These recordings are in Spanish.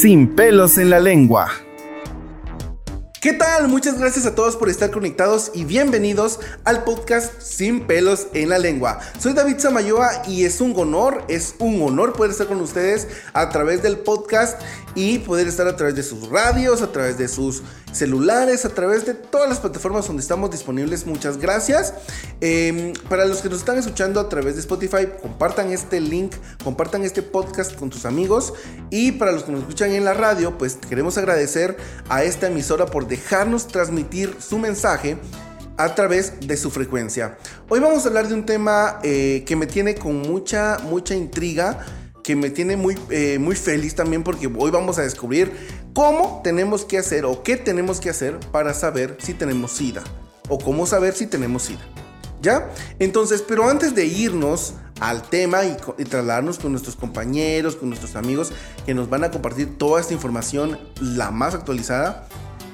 sin pelos en la lengua. ¿Qué tal? Muchas gracias a todos por estar conectados y bienvenidos al podcast Sin pelos en la lengua. Soy David Samayoa y es un honor, es un honor poder estar con ustedes a través del podcast y poder estar a través de sus radios, a través de sus celulares, a través de todas las plataformas donde estamos disponibles. Muchas gracias. Em, para los que nos están escuchando a través de Spotify, compartan este link, compartan este podcast con tus amigos. Y para los que nos escuchan en la radio, pues queremos agradecer a esta emisora por dejarnos transmitir su mensaje a través de su frecuencia. Hoy vamos a hablar de un tema eh, que me tiene con mucha, mucha intriga que me tiene muy, eh, muy feliz también porque hoy vamos a descubrir cómo tenemos que hacer o qué tenemos que hacer para saber si tenemos SIDA o cómo saber si tenemos SIDA. ¿Ya? Entonces, pero antes de irnos al tema y, y, trasladarnos con nuestros compañeros, con nuestros amigos que nos van a compartir toda esta información, la más actualizada,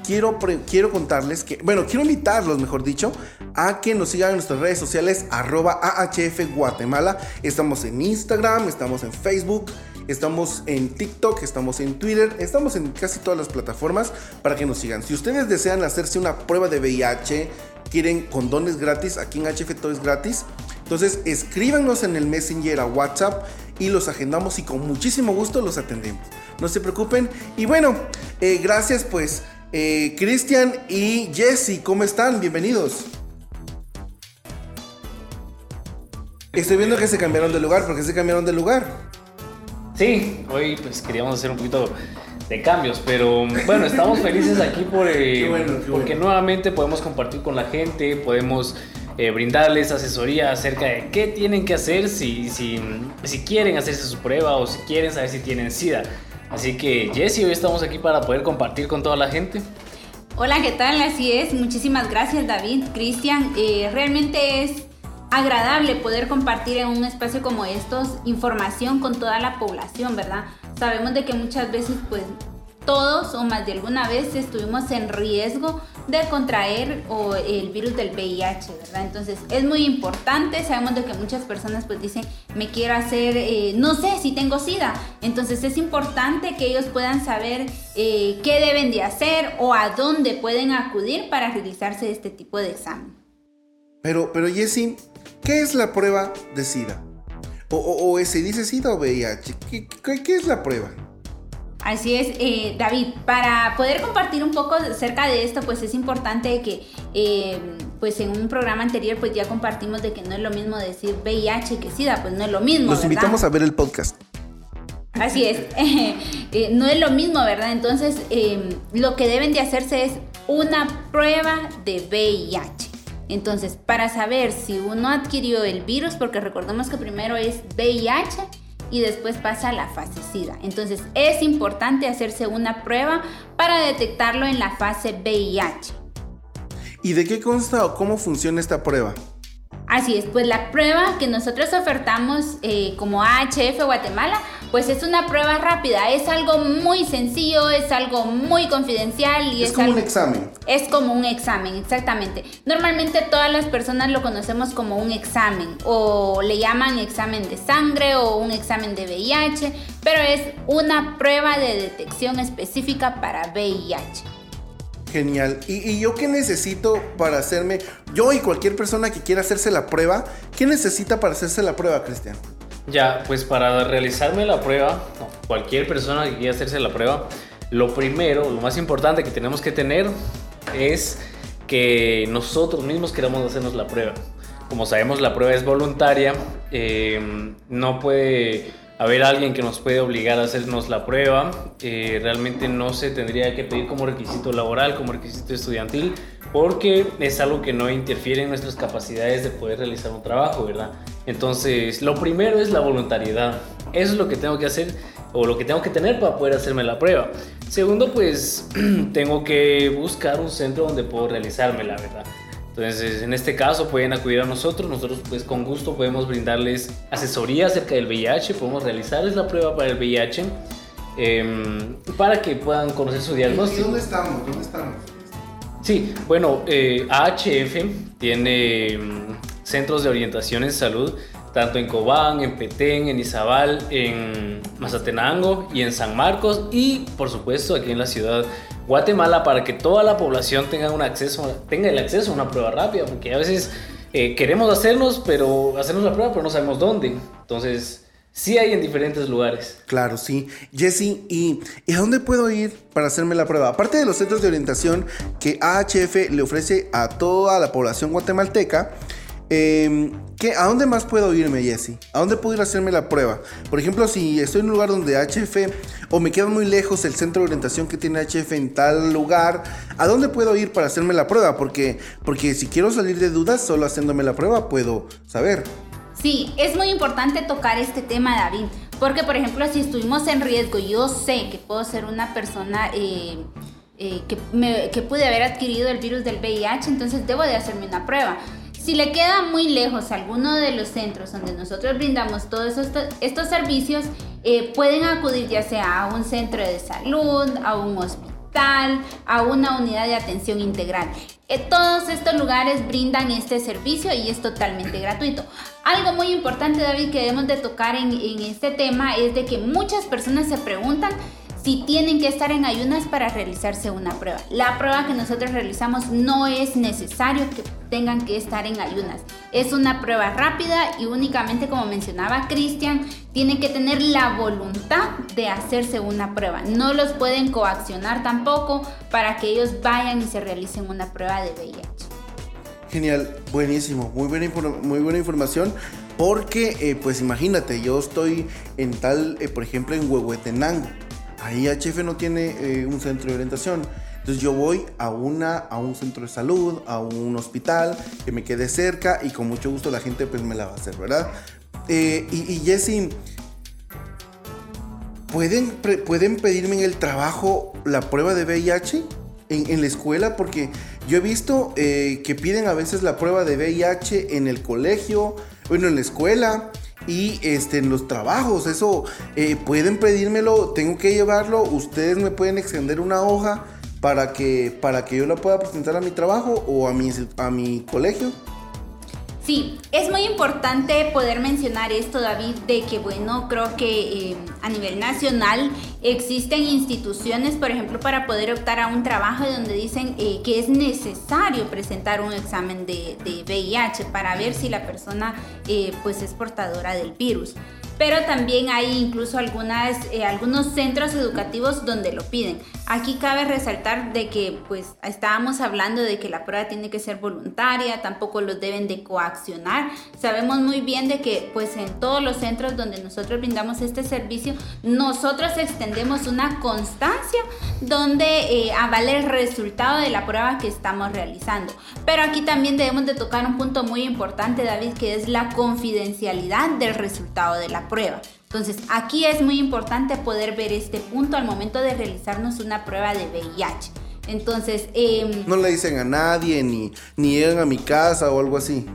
quiero, quiero contarles que, bueno, quiero invitarlos, mejor dicho, a que nos sigan en nuestras redes sociales, arroba AHF Guatemala. Estamos en Instagram, estamos en Facebook, estamos en TikTok, estamos en Twitter, estamos en casi todas las plataformas para que nos sigan. Si ustedes desean hacerse una prueba de VIH, quieren condones gratis, aquí en HF todo es gratis. Entonces escríbanos en el Messenger a WhatsApp y los agendamos y con muchísimo gusto los atendemos. No se preocupen. Y bueno, eh, gracias pues eh, Cristian y Jesse, ¿cómo están? Bienvenidos. Estoy viendo que se cambiaron de lugar. ¿Por qué se cambiaron de lugar? Sí, hoy pues queríamos hacer un poquito de cambios, pero bueno, estamos felices aquí por, eh, porque nuevamente podemos compartir con la gente, podemos eh, brindarles asesoría acerca de qué tienen que hacer si, si, si quieren hacerse su prueba o si quieren saber si tienen SIDA. Así que Jessy, hoy estamos aquí para poder compartir con toda la gente. Hola, ¿qué tal? Así es. Muchísimas gracias David, Cristian. Eh, realmente es agradable poder compartir en un espacio como estos información con toda la población, ¿verdad? Sabemos de que muchas veces pues todos o más de alguna vez estuvimos en riesgo de contraer el virus del VIH, ¿verdad? Entonces es muy importante, sabemos de que muchas personas pues dicen, me quiero hacer, eh, no sé si tengo SIDA, entonces es importante que ellos puedan saber eh, qué deben de hacer o a dónde pueden acudir para realizarse este tipo de examen. Pero, pero Jessie, ¿qué es la prueba de SIDA? O, o, se dice SIDA o VIH, ¿Qué, qué, qué es la prueba? Así es, eh, David, para poder compartir un poco acerca de esto, pues es importante que, eh, pues en un programa anterior, pues ya compartimos de que no es lo mismo decir VIH que SIDA, pues no es lo mismo. Los invitamos a ver el podcast. Así es, eh, no es lo mismo, ¿verdad? Entonces, lo que deben de hacerse es una prueba de VIH. Entonces, para saber si uno adquirió el virus, porque recordemos que primero es VIH, y después pasa a la fase SIDA. Entonces es importante hacerse una prueba para detectarlo en la fase VIH. ¿Y de qué consta o cómo funciona esta prueba? Así es, pues la prueba que nosotros ofertamos eh, como AHF Guatemala, pues es una prueba rápida, es algo muy sencillo, es algo muy confidencial y es, como un examen. Es como un examen, exactamente. Normalmente todas las personas lo conocemos como un examen o le llaman examen de sangre o un examen de VIH, pero es una prueba de detección específica para VIH. Genial. ¿Y, yo qué necesito para hacerme? Yo y cualquier persona que quiera hacerse la prueba, ¿qué necesita para hacerse la prueba, Cristian? Ya, pues para realizarme la prueba, cualquier persona que quiera hacerse la prueba, lo primero, lo más importante que tenemos que tener es que nosotros mismos queramos hacernos la prueba. Como sabemos, la prueba es voluntaria, eh, no puede haber alguien que nos puede obligar a hacernos la prueba. Eh, realmente no se tendría que pedir como requisito laboral, como requisito estudiantil, porque es algo que no interfiere en nuestras capacidades de poder realizar un trabajo, ¿verdad? Entonces, lo primero es la voluntariedad. Eso es lo que tengo que hacer o lo que tengo que tener para poder hacerme la prueba. Segundo, pues tengo que buscar un centro donde puedo realizarme, la verdad. Entonces, en este caso pueden acudir a nosotros, nosotros pues con gusto podemos brindarles asesoría acerca del VIH, podemos realizarles la prueba para el VIH eh, para que puedan conocer su diagnóstico. ¿Y dónde estamos? ¿Dónde estamos? Sí, bueno, eh, AHF tiene mm, centros de orientación en salud tanto en Cobán, en Petén, en Izabal, en Mazatenango y en San Marcos y por supuesto aquí en la ciudad Guatemala para que toda la población tenga, un acceso, tenga el acceso a una prueba rápida, porque a veces eh, queremos hacernos, pero hacernos la prueba, pero no sabemos dónde. Entonces, sí hay en diferentes lugares. Claro, sí. Jesse, ¿y, ¿y a dónde puedo ir para hacerme la prueba? Aparte de los centros de orientación que AHF le ofrece a toda la población guatemalteca, eh, ¿qué, ¿A dónde más puedo irme, Jesse? ¿A dónde puedo ir a hacerme la prueba? Por ejemplo, si estoy en un lugar donde HF o me queda muy lejos el centro de orientación que tiene HF en tal lugar, ¿a dónde puedo ir para hacerme la prueba? Porque, porque si quiero salir de dudas, solo haciéndome la prueba puedo saber. Sí, es muy importante tocar este tema, David, porque por ejemplo, si estuvimos en riesgo, yo sé que puedo ser una persona eh, eh, que, me, que pude haber adquirido el virus del VIH, entonces debo de hacerme una prueba. Si le queda muy lejos alguno de los centros donde nosotros brindamos todos estos, estos servicios, eh, pueden acudir ya sea a un centro de salud, a un hospital, a una unidad de atención integral. Eh, todos estos lugares brindan este servicio y es totalmente gratuito. Algo muy importante, David, que debemos de tocar en, en este tema es de que muchas personas se preguntan si tienen que estar en ayunas para realizarse una prueba. La prueba que nosotros realizamos no es necesario que tengan que estar en ayunas. Es una prueba rápida y únicamente, como mencionaba Cristian, tienen que tener la voluntad de hacerse una prueba. No los pueden coaccionar tampoco para que ellos vayan y se realicen una prueba de VIH. Genial, buenísimo, muy buena, muy buena información. Porque, eh, pues imagínate, yo estoy en tal, eh, por ejemplo, en Huehuetenango ahí HF no tiene eh, un centro de orientación. Entonces yo voy a, una, a un centro de salud, a un hospital que me quede cerca y con mucho gusto la gente pues me la va a hacer, ¿verdad? Eh, y, y Jesse, ¿pueden, ¿pueden pedirme en el trabajo la prueba de VIH en, en la escuela? Porque yo he visto eh, que piden a veces la prueba de VIH en el colegio, bueno, en la escuela y este, en los trabajos. Eso eh, pueden pedírmelo, tengo que llevarlo. Ustedes me pueden extender una hoja para que, para que yo la pueda presentar a mi trabajo o a mi, a mi colegio. Sí, es muy importante poder mencionar esto, David, de que, bueno, creo que eh, a nivel nacional existen instituciones, por ejemplo, para poder optar a un trabajo donde dicen eh, que es necesario presentar un examen de, VIH para ver si la persona eh, pues es portadora del virus pero también hay incluso algunas, eh, algunos centros educativos donde lo piden. Aquí cabe resaltar de que pues estábamos hablando de que la prueba tiene que ser voluntaria, tampoco los deben de coaccionar. Sabemos muy bien de que pues en todos los centros donde nosotros brindamos este servicio, nosotros extendemos una constancia donde eh, avale el resultado de la prueba que estamos realizando. Pero aquí también debemos de tocar un punto muy importante, David, que es la confidencialidad del resultado de la prueba. Entonces, aquí es muy importante poder ver este punto al momento de realizarnos una prueba de VIH. Entonces, eh, no le dicen a nadie, ni, ni llegan a mi casa o algo así.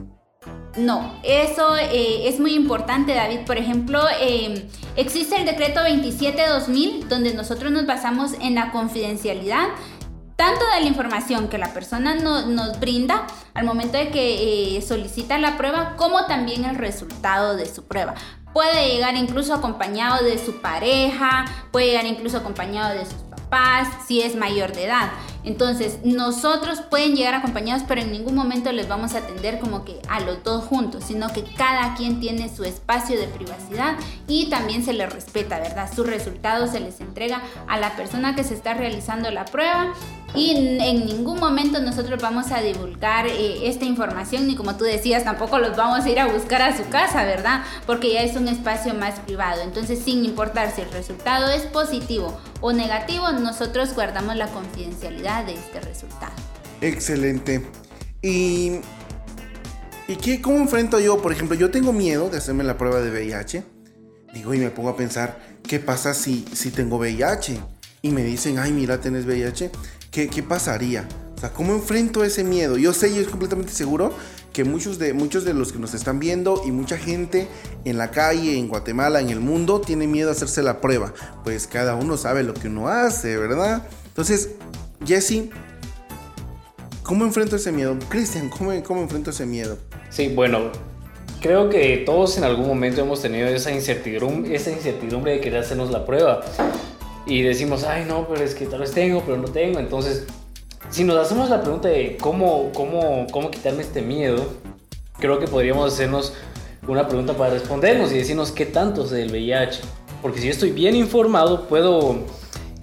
No, eso eh, es muy importante, David. Por ejemplo, eh, existe el decreto 27-2000, donde nosotros nos basamos en la confidencialidad tanto de la información que la persona no, nos brinda al momento de que eh, solicita la prueba, como también el resultado de su prueba. Puede llegar incluso acompañado de su pareja, puede llegar incluso acompañado de sus papás, si es mayor de edad. Entonces, nosotros pueden llegar acompañados, pero en ningún momento les vamos a atender como que a los dos juntos, sino que cada quien tiene su espacio de privacidad y también se les respeta, ¿verdad? Su resultado se les entrega a la persona que se está realizando la prueba y en ningún momento nosotros vamos a divulgar eh, esta información, ni como tú decías, tampoco los vamos a ir a buscar a su casa, ¿verdad? Porque ya es un espacio más privado. Entonces, sin importar si el resultado es positivo o negativo, nosotros guardamos la confidencialidad de este resultado. Excelente. ¿Y, ¿y qué, cómo enfrento yo? Por ejemplo, yo tengo miedo de hacerme la prueba de VIH. Digo, y me pongo a pensar, ¿qué pasa si, si tengo VIH? Y me dicen, ay, mira, tenés VIH. ¿Qué, ¿Qué pasaría? O sea, ¿cómo enfrento ese miedo? Yo sé y estoy completamente seguro que muchos de, muchos de los que nos están viendo y mucha gente en la calle, en Guatemala, en el mundo, tiene miedo a hacerse la prueba. Pues cada uno sabe lo que uno hace, ¿verdad? Entonces, Jesse, ¿cómo enfrento ese miedo? Cristian, ¿cómo, ¿cómo enfrento ese miedo? Sí, bueno, creo que todos en algún momento hemos tenido esa incertidumbre, esa incertidumbre de querer hacernos la prueba. Y decimos, ay no, pero es que tal vez tengo, pero no tengo. Entonces, si nos hacemos la pregunta de cómo, cómo, cómo quitarme este miedo, creo que podríamos hacernos una pregunta para respondernos y decirnos qué tanto sé del VIH. Porque si yo estoy bien informado, puedo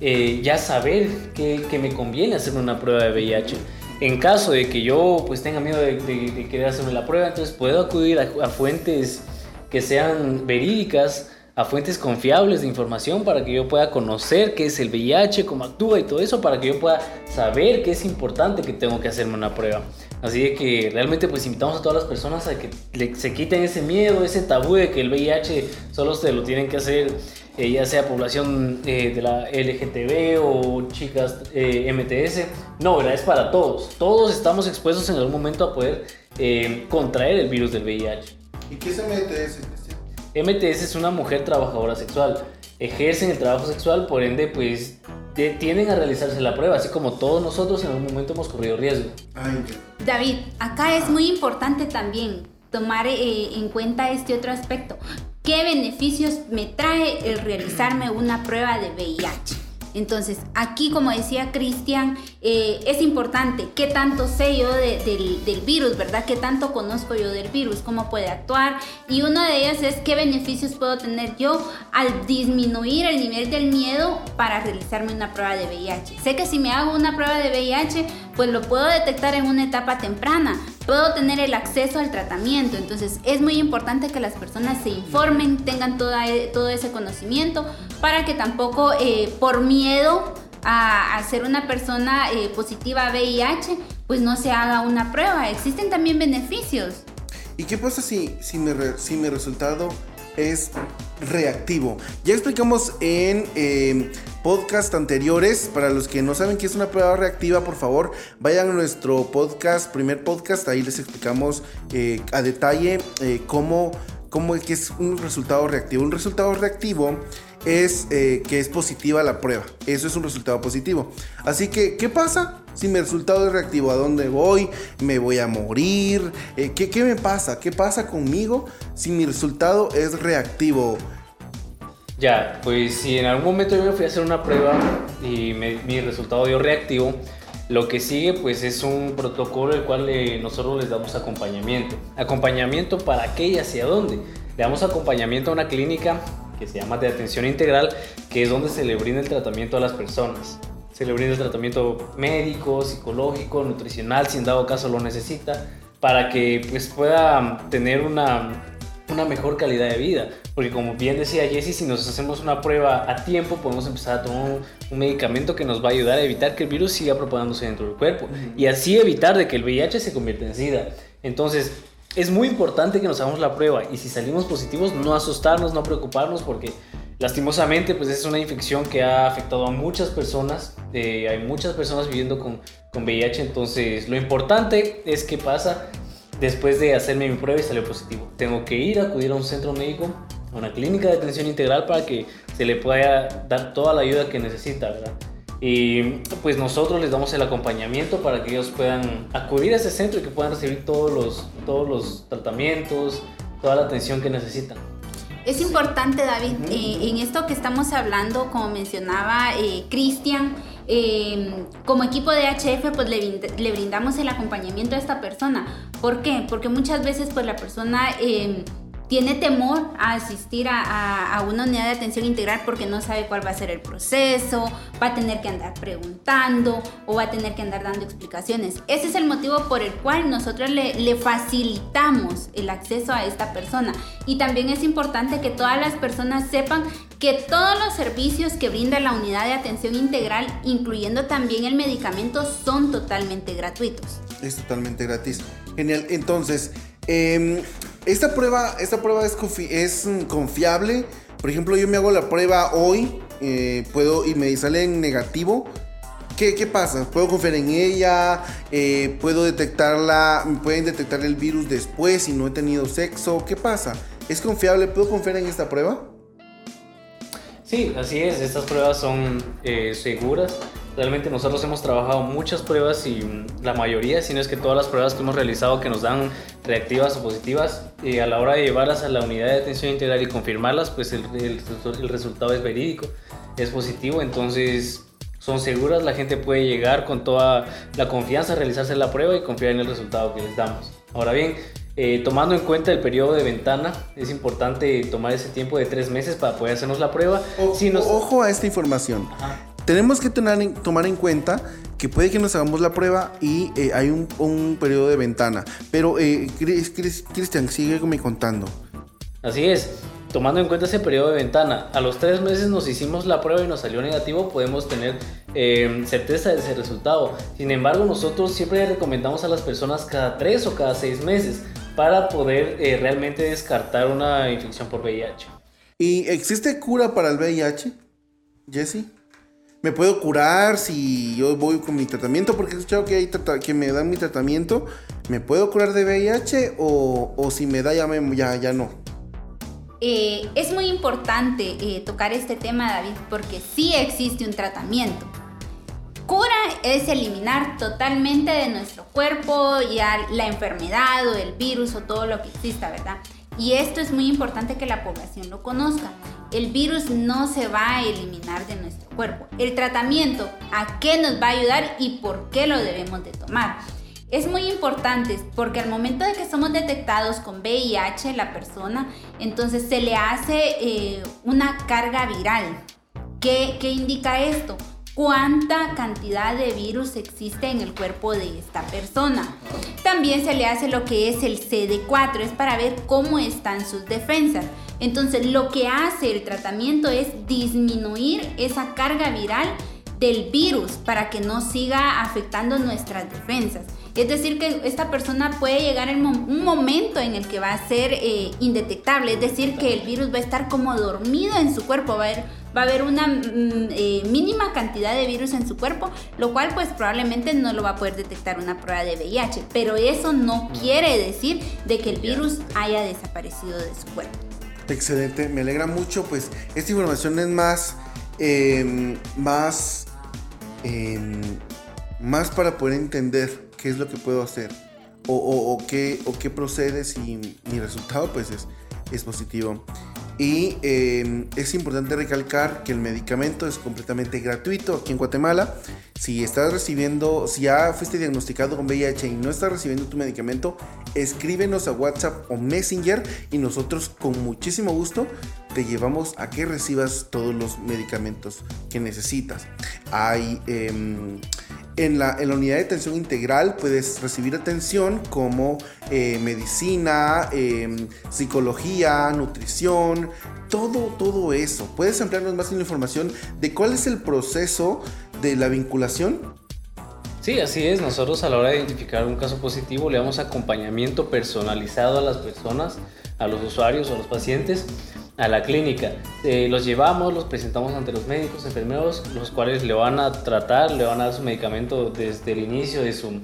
eh, ya saber que, que, me conviene hacerme una prueba de VIH. En caso de que yo pues tenga miedo de, de, querer hacerme la prueba, entonces puedo acudir a, a fuentes que sean verídicas, a fuentes confiables de información para que yo pueda conocer qué es el VIH, cómo actúa y todo eso, para que yo pueda saber que es importante que tengo que hacerme una prueba. Así de que realmente pues invitamos a todas las personas a que se quiten ese miedo, ese tabú de que el VIH solo se lo tienen que hacer eh, ya sea población eh, de la LGTB o chicas eh, MTS. No, ¿verdad? Es para todos. Todos estamos expuestos en algún momento a poder contraer el virus del VIH. ¿Y qué es MTS? MTS es una mujer trabajadora sexual. Ejercen el trabajo sexual, por ende, pues tienden a realizarse la prueba, así como todos nosotros en algún momento hemos corrido riesgo. David, acá es muy importante también tomar en cuenta este otro aspecto. ¿Qué beneficios me trae el realizarme una prueba de VIH? Entonces, aquí, como decía Cristian, eh, es importante qué tanto sé yo del, virus, ¿verdad? ¿Qué tanto conozco yo del virus? ¿Cómo puede actuar? Y uno de ellos es qué beneficios puedo tener yo al disminuir el nivel del miedo para realizarme una prueba de VIH. Sé que si me hago una prueba de VIH, pues lo puedo detectar en una etapa temprana, puedo tener el acceso al tratamiento. Entonces es muy importante que las personas se informen, tengan toda, todo ese conocimiento para que tampoco eh, por miedo a, ser una persona eh, positiva a VIH, pues no se haga una prueba. Existen también beneficios. ¿Y qué pasa si, si, mi, si mi resultado es reactivo? Ya explicamos en eh, podcast anteriores. Para los que no saben qué es una prueba reactiva, por favor, vayan a nuestro podcast, primer podcast. Ahí les explicamos eh, a detalle eh, cómo, cómo es que es un resultado reactivo. Un resultado reactivo es eh, que es positiva la prueba. Eso es un resultado positivo. Así que, ¿qué pasa? Si mi resultado es reactivo, ¿a dónde voy? ¿Me voy a morir? ¿qué, ¿Qué me pasa? ¿Qué pasa conmigo si mi resultado es reactivo? Ya, pues si en algún momento yo me fui a hacer una prueba y mi resultado dio reactivo, lo que sigue pues es un protocolo el cual eh, nosotros les damos acompañamiento. ¿Acompañamiento para qué y hacia dónde? Le damos acompañamiento a una clínica que se llama de atención integral, que es donde se le brinda el tratamiento a las personas. Se le brinda el tratamiento médico, psicológico, nutricional, si en dado caso lo necesita, para que pues pueda tener una una mejor calidad de vida. Porque como bien decía Jesse, si nos hacemos una prueba a tiempo, podemos empezar a tomar un, medicamento que nos va a ayudar a evitar que el virus siga propagándose dentro del cuerpo. Y así evitar de que el VIH se convierta en SIDA. Entonces, es muy importante que nos hagamos la prueba. Y si salimos positivos, no asustarnos, no preocuparnos, porque lastimosamente, pues es una infección que ha afectado a muchas personas. Eh, hay muchas personas viviendo con, con VIH. Entonces, lo importante es que pasa después de hacerme mi prueba y salió positivo. Tengo que ir a acudir a un centro médico, a una clínica de atención integral para que se le pueda dar toda la ayuda que necesita, ¿verdad? Y pues nosotros les damos el acompañamiento para que ellos puedan acudir a ese centro y que puedan recibir todos los, todos los tratamientos, toda la atención que necesitan. Es importante, David, eh, en esto que estamos hablando, como mencionaba eh, Cristian, eh, como equipo de HF, pues le, le, brindamos el acompañamiento a esta persona. ¿Por qué? Porque muchas veces, pues la persona tiene temor a asistir a, una unidad de atención integral porque no sabe cuál va a ser el proceso, va a tener que andar preguntando o va a tener que andar dando explicaciones. Ese es el motivo por el cual nosotros le, le facilitamos el acceso a esta persona. Y también es importante que todas las personas sepan que todos los servicios que brinda la unidad de atención integral, incluyendo también el medicamento, son totalmente gratuitos. Es totalmente gratis. Genial. Entonces, eh, esta prueba, esta prueba es, es confiable. Por ejemplo, yo me hago la prueba hoy eh, puedo, y me sale en negativo. ¿Qué, ¿Qué, pasa? ¿Puedo confiar en ella? Eh, ¿Puedo detectarla? ¿Pueden detectar el virus después si no he tenido sexo? ¿Qué pasa? ¿Es confiable? ¿Puedo confiar en esta prueba? Sí, así es. Estas pruebas son eh, seguras Realmente nosotros hemos trabajado muchas pruebas y la mayoría, si no es que todas las pruebas que hemos realizado que nos dan reactivas o positivas, y a la hora de llevarlas a la unidad de atención integral y confirmarlas, pues el, el resultado es verídico, es positivo, entonces son seguras, la gente puede llegar con toda la confianza a realizarse la prueba y confiar en el resultado que les damos. Ahora bien, eh, tomando en cuenta el periodo de ventana, es importante tomar ese tiempo de tres meses para poder hacernos la prueba. Ojo a esta información. Tenemos que tener, tomar en cuenta que puede que nos hagamos la prueba y eh, hay un, periodo de ventana. Pero, eh, Cristian, sigue me contando. Así es. Tomando en cuenta ese periodo de ventana, a los tres meses nos hicimos la prueba y nos salió negativo, podemos tener eh, certeza de ese resultado. Sin embargo, nosotros siempre recomendamos a las personas cada tres o cada seis meses para poder eh, realmente descartar una infección por VIH. ¿Y existe cura para el VIH, Jesse? ¿Me puedo curar si yo voy con mi tratamiento? Porque he escuchado que, hay que me dan mi tratamiento. ¿Me puedo curar de VIH o, o si me da ya, me, ya, ya no? Eh, es muy importante eh, tocar este tema, David, porque sí existe un tratamiento. Cura es eliminar totalmente de nuestro cuerpo ya la enfermedad o el virus o todo lo que exista, ¿verdad? Y esto es muy importante que la población lo conozca. El virus no se va a eliminar de nuestro cuerpo. El tratamiento, ¿a qué nos va a ayudar y por qué lo debemos de tomar? Es muy importante porque al momento de que somos detectados con VIH la persona, entonces se le hace eh, una carga viral. ¿Qué, ¿Qué indica esto? Cuánta cantidad de virus existe en el cuerpo de esta persona. También se le hace lo que es el CD4, es para ver cómo están sus defensas. Entonces lo que hace el tratamiento es disminuir esa carga viral del virus para que no siga afectando nuestras defensas. Es decir, que esta persona puede llegar en un momento en el que va a ser eh, indetectable, es decir, que el virus va a estar como dormido en su cuerpo, va a haber, va a haber una mm, eh, mínima cantidad de virus en su cuerpo, lo cual pues probablemente no lo va a poder detectar una prueba de VIH, pero eso no quiere decir de que el virus haya desaparecido de su cuerpo. Excelente, me alegra mucho, pues esta información es más, em, más, em, más para poder entender qué es lo que puedo hacer o, qué, o qué procede si mi resultado pues es, es positivo. Y em, es importante recalcar que el medicamento es completamente gratuito aquí en Guatemala. Si estás recibiendo, si ya fuiste diagnosticado con VIH y no estás recibiendo tu medicamento, escríbenos a WhatsApp o Messenger y nosotros con muchísimo gusto te llevamos a que recibas todos los medicamentos que necesitas. Hay em, en la, unidad de atención integral puedes recibir atención como eh, medicina, em, psicología, nutrición, todo, todo eso. ¿Puedes ampliarnos más en la información de cuál es el proceso de la vinculación? Sí, así es. Nosotros a la hora de identificar un caso positivo le damos acompañamiento personalizado a las personas, a los usuarios o a los pacientes a la clínica. Eh, los llevamos, los presentamos ante los médicos, enfermeros, los cuales le van a tratar, le van a dar su medicamento desde el inicio de su,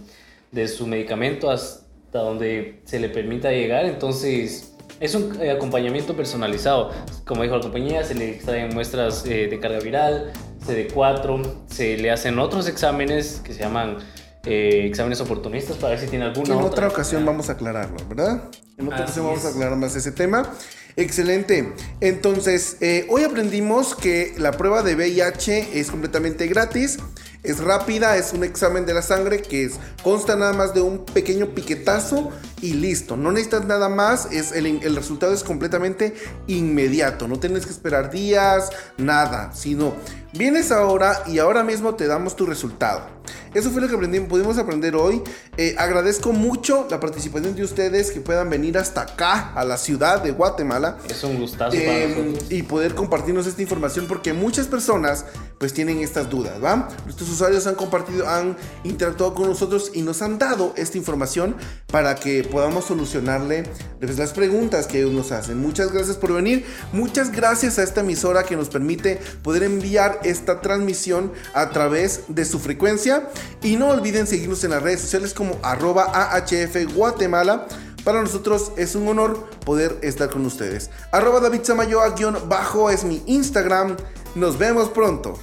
de su medicamento hasta donde se le permita llegar. Entonces, es un eh, acompañamiento personalizado. Como dijo la compañía, se le extraen muestras eh, de carga viral, CD4, se le hacen otros exámenes que se llaman exámenes oportunistas para ver si tiene alguna. En otra, ocasión vamos a aclararlo, ¿verdad? En otra ocasión vamos a aclarar más ese tema. Excelente. Entonces, eh, hoy aprendimos que la prueba de VIH es completamente gratis. Es rápida, es un examen de la sangre que consta nada más de un pequeño piquetazo y listo. No necesitas nada más, es el, el resultado es completamente inmediato. No tienes que esperar días, nada, sino vienes ahora y ahora mismo te damos tu resultado. Eso fue lo que aprendimos, pudimos aprender hoy. Eh, agradezco mucho la participación de ustedes que puedan venir hasta acá, a la ciudad de Guatemala. Es un gustazo para em, nosotros. Y poder compartirnos esta información porque muchas personas pues tienen estas dudas, ¿va? Nuestros usuarios han compartido, han interactuado con nosotros y nos han dado esta información para que podamos solucionarle las preguntas que ellos nos hacen. Muchas gracias por venir. Muchas gracias a esta emisora que nos permite poder enviar esta transmisión a través de su frecuencia. Y no olviden seguirnos en las redes sociales como arroba AHF Guatemala. Para nosotros es un honor poder estar con ustedes. Arroba David Samayoa-bajo es mi Instagram. Nos vemos pronto.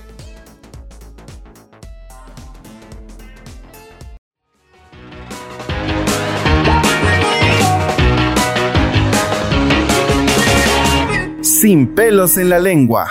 Sin pelos en la lengua.